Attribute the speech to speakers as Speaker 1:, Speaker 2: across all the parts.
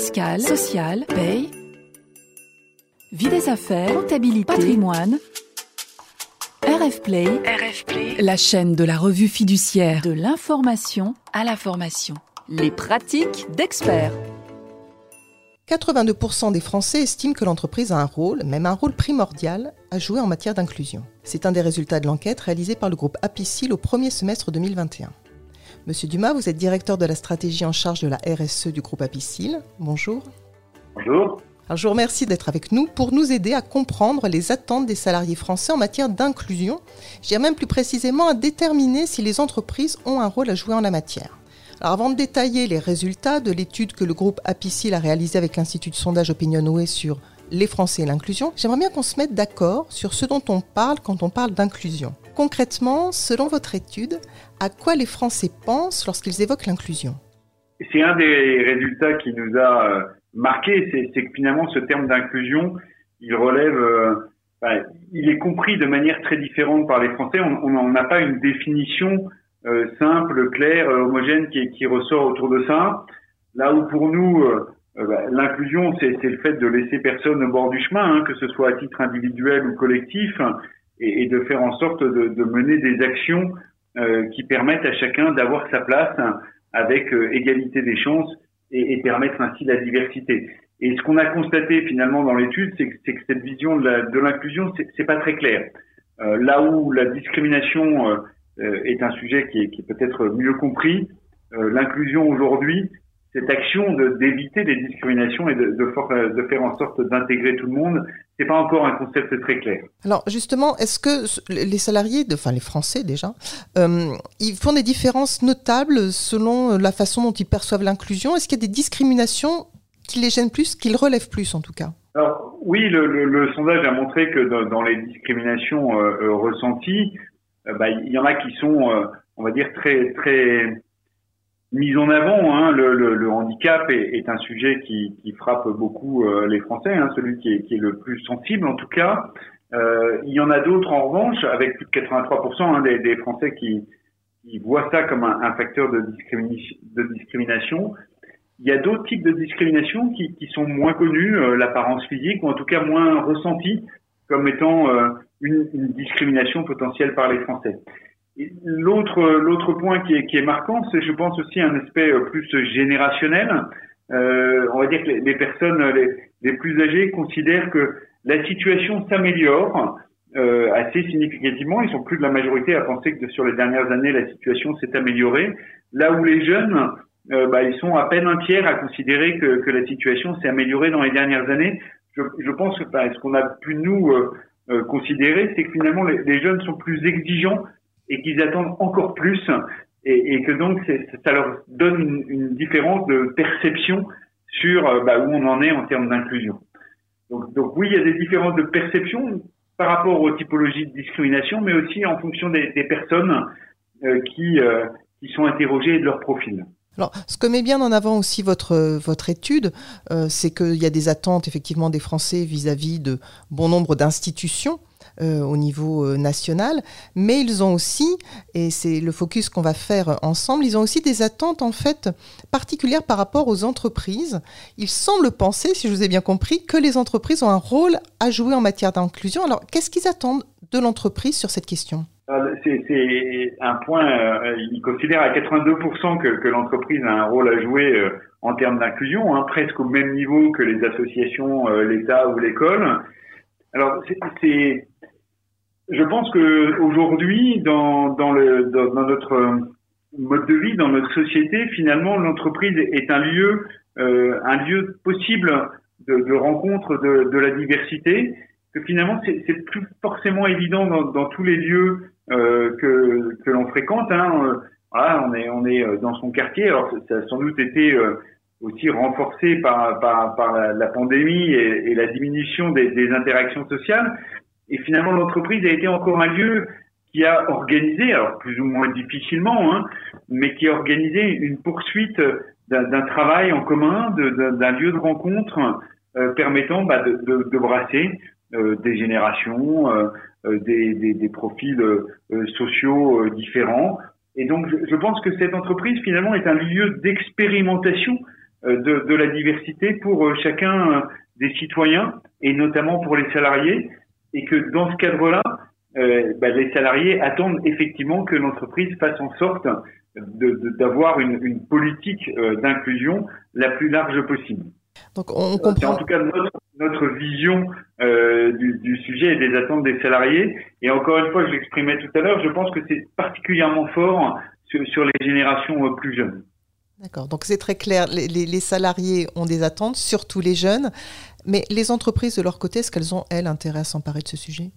Speaker 1: fiscale, sociale, paye, vie des affaires, comptabilité, patrimoine. RF Play,
Speaker 2: RF Play,
Speaker 1: la chaîne de la revue fiduciaire de l'information à la formation. Les pratiques d'experts.
Speaker 3: 82% des Français estiment que l'entreprise a un rôle, même un rôle primordial, à jouer en matière d'inclusion. C'est un des résultats de l'enquête réalisée par le groupe Apicil au premier semestre 2021. Monsieur Dumas, vous êtes directeur de la stratégie en charge de la RSE du groupe Apicil. Bonjour.
Speaker 4: Bonjour.
Speaker 3: Alors, je vous remercie d'être avec nous pour nous aider à comprendre les attentes des salariés français en matière d'inclusion, j'ai même plus précisément à déterminer si les entreprises ont un rôle à jouer en la matière. Alors avant de détailler les résultats de l'étude que le groupe Apicil a réalisée avec l'Institut de sondage Opinionway sur les Français et l'inclusion, j'aimerais bien qu'on se mette d'accord sur ce dont on parle quand on parle d'inclusion. Concrètement, selon votre étude, à quoi les Français pensent lorsqu'ils évoquent l'inclusion?
Speaker 4: C'est un des résultats qui nous a euh, marqué, c'est que finalement ce terme d'inclusion, il relève, euh, il est compris de manière très différente par les Français. On n'a pas une définition euh, simple, claire, homogène qui, ressort autour de ça. Là où pour nous, bah, l'inclusion, c'est le fait de laisser personne au bord du chemin, hein, que ce soit à titre individuel ou collectif, et, et de faire en sorte de, de mener des actions euh, qui permettent à chacun d'avoir sa place avec euh, égalité des chances et, et, permettre ainsi la diversité. Et ce qu'on a constaté finalement dans l'étude, c'est que, que, cette vision de l'inclusion, c'est pas très clair. Euh, là où la discrimination euh, est un sujet qui est, est peut-être mieux compris, l'inclusion aujourd'hui, cette action d'éviter les discriminations et de, de, de, faire en sorte d'intégrer tout le monde, c'est pas encore un concept très clair.
Speaker 3: Alors justement, est-ce que les salariés, de, enfin les Français déjà, euh, ils font des différences notables selon la façon dont ils perçoivent l'inclusion? Est-ce qu'il y a des discriminations qui les gênent plus, qui les relèvent plus en tout cas?
Speaker 4: Alors oui, le, le, le, sondage a montré que dans, dans les discriminations euh, euh ressenties, euh, bah, il y en a qui sont, euh, on va dire, très très mise en avant. Hein, le, le, le, handicap est, est, un sujet qui, qui frappe beaucoup euh, les Français, hein, celui qui est, qui est, le plus sensible en tout cas. Euh, il y en a d'autres en revanche, avec plus de 83% hein, des, des, Français qui, qui, voient ça comme un, un facteur de, de discrimination. Il y a d'autres types de discrimination qui, qui sont moins connus, euh, l'apparence physique, ou en tout cas moins ressentis comme étant euh, une, une discrimination potentielle par les Français. L'autre l'autre point qui est, qui est marquant, c'est je pense aussi un aspect euh, plus générationnel. Euh, on va dire que les, personnes les, les, plus âgées considèrent que la situation s'améliore euh, assez significativement. Ils sont plus de la majorité à penser que sur les dernières années la situation s'est améliorée. Là où les jeunes, euh, bah, ils sont à peine un tiers à considérer que, que la situation s'est améliorée dans les dernières années. Je, je pense que bah, ce qu'on a pu nous euh, considérer, c'est que finalement les, les jeunes sont plus exigeants et qu'ils attendent encore plus et, que donc ça leur donne une, différence de perception sur euh, bah, où on en est en termes d'inclusion. Donc, oui, il y a des différences de perception par rapport aux typologies de discrimination, mais aussi en fonction des, personnes euh, qui, euh, qui sont interrogées et de leur profil.
Speaker 3: Alors, ce que met bien en avant aussi votre, votre étude, c'est qu'il y a des attentes effectivement des Français vis-à-vis -vis de bon nombre d'institutions euh, au niveau euh, national, mais ils ont aussi, et c'est le focus qu'on va faire ensemble, ils ont aussi des attentes en fait particulières par rapport aux entreprises. Ils semblent penser, si je vous ai bien compris, que les entreprises ont un rôle à jouer en matière d'inclusion. Alors, qu'est-ce qu'ils attendent de l'entreprise sur cette question?
Speaker 4: C'est un point, euh, ils considèrent à 82% que, l'entreprise a un rôle à jouer euh, en termes d'inclusion, hein, presque au même niveau que les associations, l'État ou l'école. Alors, c'est je pense que aujourd'hui, dans, dans, dans, notre mode de vie, dans notre société, finalement, l'entreprise est un lieu, euh, un lieu possible de, de rencontre de, de, la diversité. Que finalement, c'est plus forcément évident dans, dans tous les lieux euh, que, que l'on fréquente. Hein. Voilà, on est, on est euh, dans son quartier. Alors, ça a sans doute été euh, aussi renforcé par, par, par la, la pandémie et, et, la diminution des, des interactions sociales. Et finalement, l'entreprise a été encore un lieu qui a organisé, alors plus ou moins difficilement, hein, mais qui a organisé une poursuite d'un travail en commun, d'un lieu de rencontre euh, permettant bah, de, de, de, brasser euh, des générations, euh, euh des, des, des, profils euh, sociaux différents. Et donc, je, je, pense que cette entreprise, finalement, est un lieu d'expérimentation de, de, la diversité pour chacun des citoyens et notamment pour les salariés et que dans ce cadre-là, euh, bah, les salariés attendent effectivement que l'entreprise fasse en sorte d'avoir de, une, une, politique euh, d'inclusion la plus large possible. Donc on comprend. C'est en tout cas notre, notre vision euh, du, du, sujet et des attentes des salariés. Et encore une fois, je l'exprimais tout à l'heure, je pense que c'est particulièrement fort sur, sur, les générations euh, plus jeunes.
Speaker 3: D'accord, donc c'est très clair. Les, les, les, salariés ont des attentes, surtout les jeunes. Mais les entreprises, de leur côté, est-ce qu'elles ont, elles, intérêt à s'emparer de ce sujet?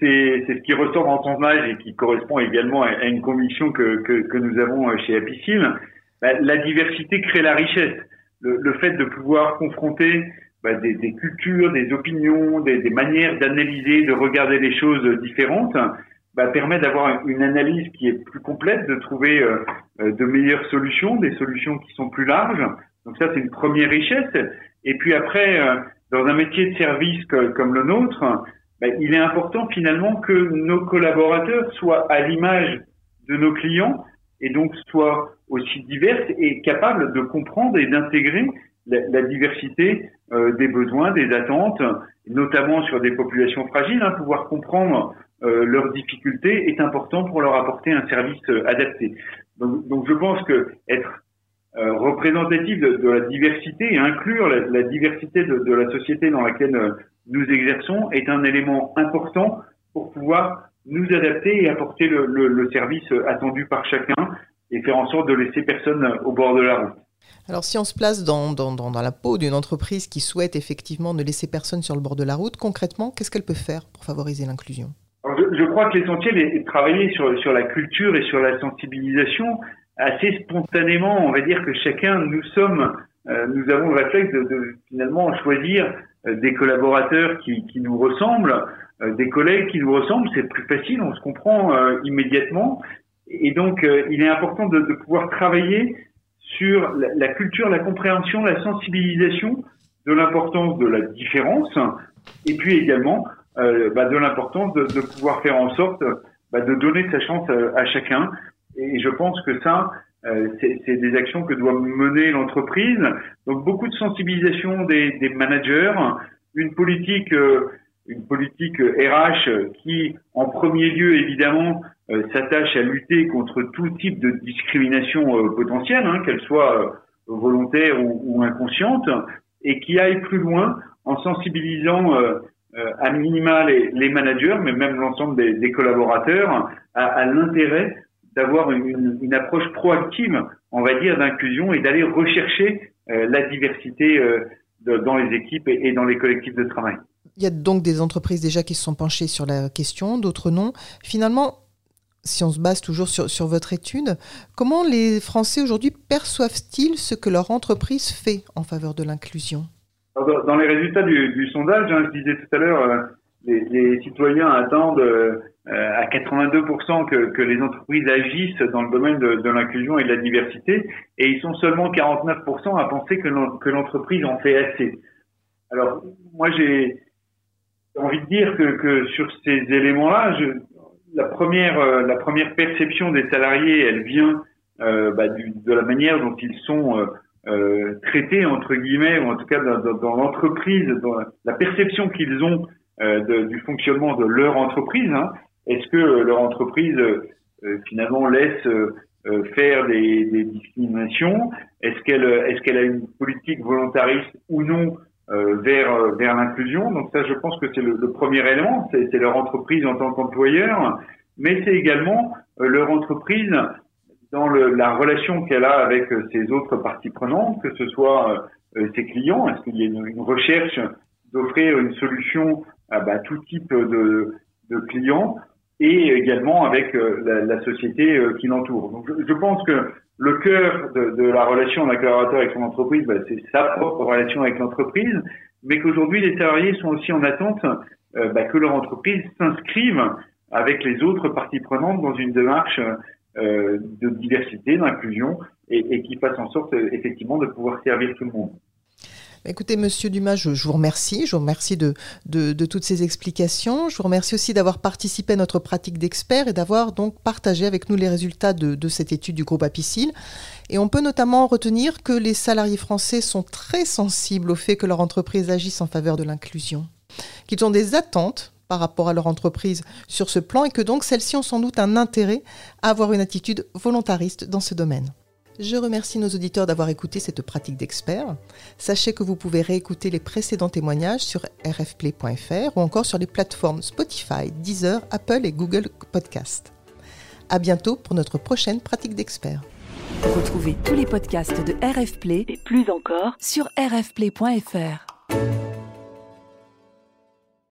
Speaker 4: C'est ce qui ressort en ton âge et qui correspond également à, une conviction que, que, nous avons euh, chez Apicil. Bah, la diversité crée la richesse. Le, fait de pouvoir confronter bah, des, cultures, des opinions, des, des manières d'analyser, de regarder les choses différentes, bah, permet d'avoir une analyse qui est plus complète, de trouver euh, euh, de meilleures solutions, des solutions qui sont plus larges. Donc ça, c'est une première richesse. Et puis après, euh, dans un métier de service comme le nôtre, ben, il est important finalement que nos collaborateurs soient à l'image de nos clients et donc soient aussi diverses et capables de comprendre et d'intégrer la, diversité euh, des besoins, des attentes, notamment sur des populations fragiles. Hein, pouvoir comprendre euh, leurs difficultés est important pour leur apporter un service adapté. Donc, donc, je pense que être euh, représentatif de, de, la diversité et inclure la, la diversité de, de, la société dans laquelle euh, nous exerçons est un élément important pour pouvoir nous adapter et apporter le, le, le, service attendu par chacun et faire en sorte de laisser personne au bord de la route.
Speaker 3: Alors si on se place dans, dans, dans la peau d'une entreprise qui souhaite effectivement ne laisser personne sur le bord de la route, concrètement, qu'est-ce qu'elle peut faire pour favoriser l'inclusion?
Speaker 4: Je, je, crois que l'essentiel est de travailler sur, sur la culture et sur la sensibilisation assez spontanément, on va dire que chacun, nous sommes, euh, nous avons le réflexe de, de finalement choisir euh, des collaborateurs qui, qui nous ressemblent, euh, des collègues qui nous ressemblent. C'est plus facile, on se comprend immédiatement. Et donc, il est important de, de pouvoir travailler sur la, culture, la compréhension, la sensibilisation de l'importance de la différence, et puis également bah, de l'importance de, de, pouvoir faire en sorte bah, de donner sa chance à chacun et je pense que ça, euh, c'est des actions que doit mener l'entreprise. Donc beaucoup de sensibilisation des, des managers, une politique, euh, une politique RH qui, en premier lieu, évidemment, euh, s'attache à lutter contre tout type de discrimination euh, potentielle, hein, qu'elle soit volontaire ou, ou, inconsciente, et qui aille plus loin en sensibilisant à minima les, les, managers, mais même l'ensemble des, des, collaborateurs, à, à l'intérêt d'avoir une, une, approche proactive, on va dire, d'inclusion et d'aller rechercher euh, la diversité euh, de, dans les équipes et, et, dans les collectifs de travail.
Speaker 3: Il y a donc des entreprises déjà qui se sont penchées sur la question, d'autres non. Finalement, si on se base toujours sur, sur votre étude, comment les Français aujourd'hui perçoivent-ils ce que leur entreprise fait en faveur de l'inclusion?
Speaker 4: Dans les résultats du, du sondage, hein, je disais tout à l'heure, euh, les, les, citoyens attendent euh, à 82% que, que, les entreprises agissent dans le domaine de, de l'inclusion et de la diversité, et ils sont seulement 49% à penser que l'entreprise en fait assez. Alors, moi, j'ai envie de dire que, que sur ces éléments-là, la première, euh, la première perception des salariés, elle vient euh, bah, du, de la manière dont ils sont euh, euh traités entre guillemets, ou en tout cas dans, dans, dans l'entreprise, dans la perception qu'ils ont de, du fonctionnement de leur entreprise. Hein. Est-ce que euh, leur entreprise euh, euh, finalement laisse faire des, discriminations? Est-ce qu'elle est-ce qu'elle a une politique volontariste ou non vers vers l'inclusion? Donc ça, je pense que c'est le, premier élément. C'est leur entreprise en tant qu'employeur, mais c'est également leur entreprise dans la relation qu'elle a avec ses autres parties prenantes, que ce soit ses clients. Est-ce qu'il y a une recherche d'offrir une solution à bah, tout type de, de clients et également avec euh, la, la, société euh, qui l'entoure. Donc je, je, pense que le cœur de, de la relation d'un collaborateur avec son entreprise, bah, c'est sa propre relation avec l'entreprise, mais qu'aujourd'hui les salariés sont aussi en attente euh, bah, que leur entreprise s'inscrive avec les autres parties prenantes dans une démarche euh, de diversité, d'inclusion et, et, qui fasse en sorte effectivement de pouvoir servir tout le monde.
Speaker 3: Écoutez, Monsieur Dumas, je, vous remercie. Je vous remercie de, toutes ces explications. Je vous remercie aussi d'avoir participé à notre pratique d'expert et d'avoir donc partagé avec nous les résultats de, de cette étude du groupe Apicil. Et on peut notamment retenir que les salariés français sont très sensibles au fait que leur entreprise agisse en faveur de l'inclusion, qu'ils ont des attentes par rapport à leur entreprise sur ce plan et que donc celles-ci ont sans doute un intérêt à avoir une attitude volontariste dans ce domaine. Je remercie nos auditeurs d'avoir écouté cette pratique d'expert. Sachez que vous pouvez réécouter les précédents témoignages sur rfplay.fr ou encore sur les plateformes Spotify, Deezer, Apple et Google Podcast. À bientôt pour notre prochaine pratique d'expert.
Speaker 1: Retrouvez tous les podcasts de RFplay et plus encore sur rfplay.fr.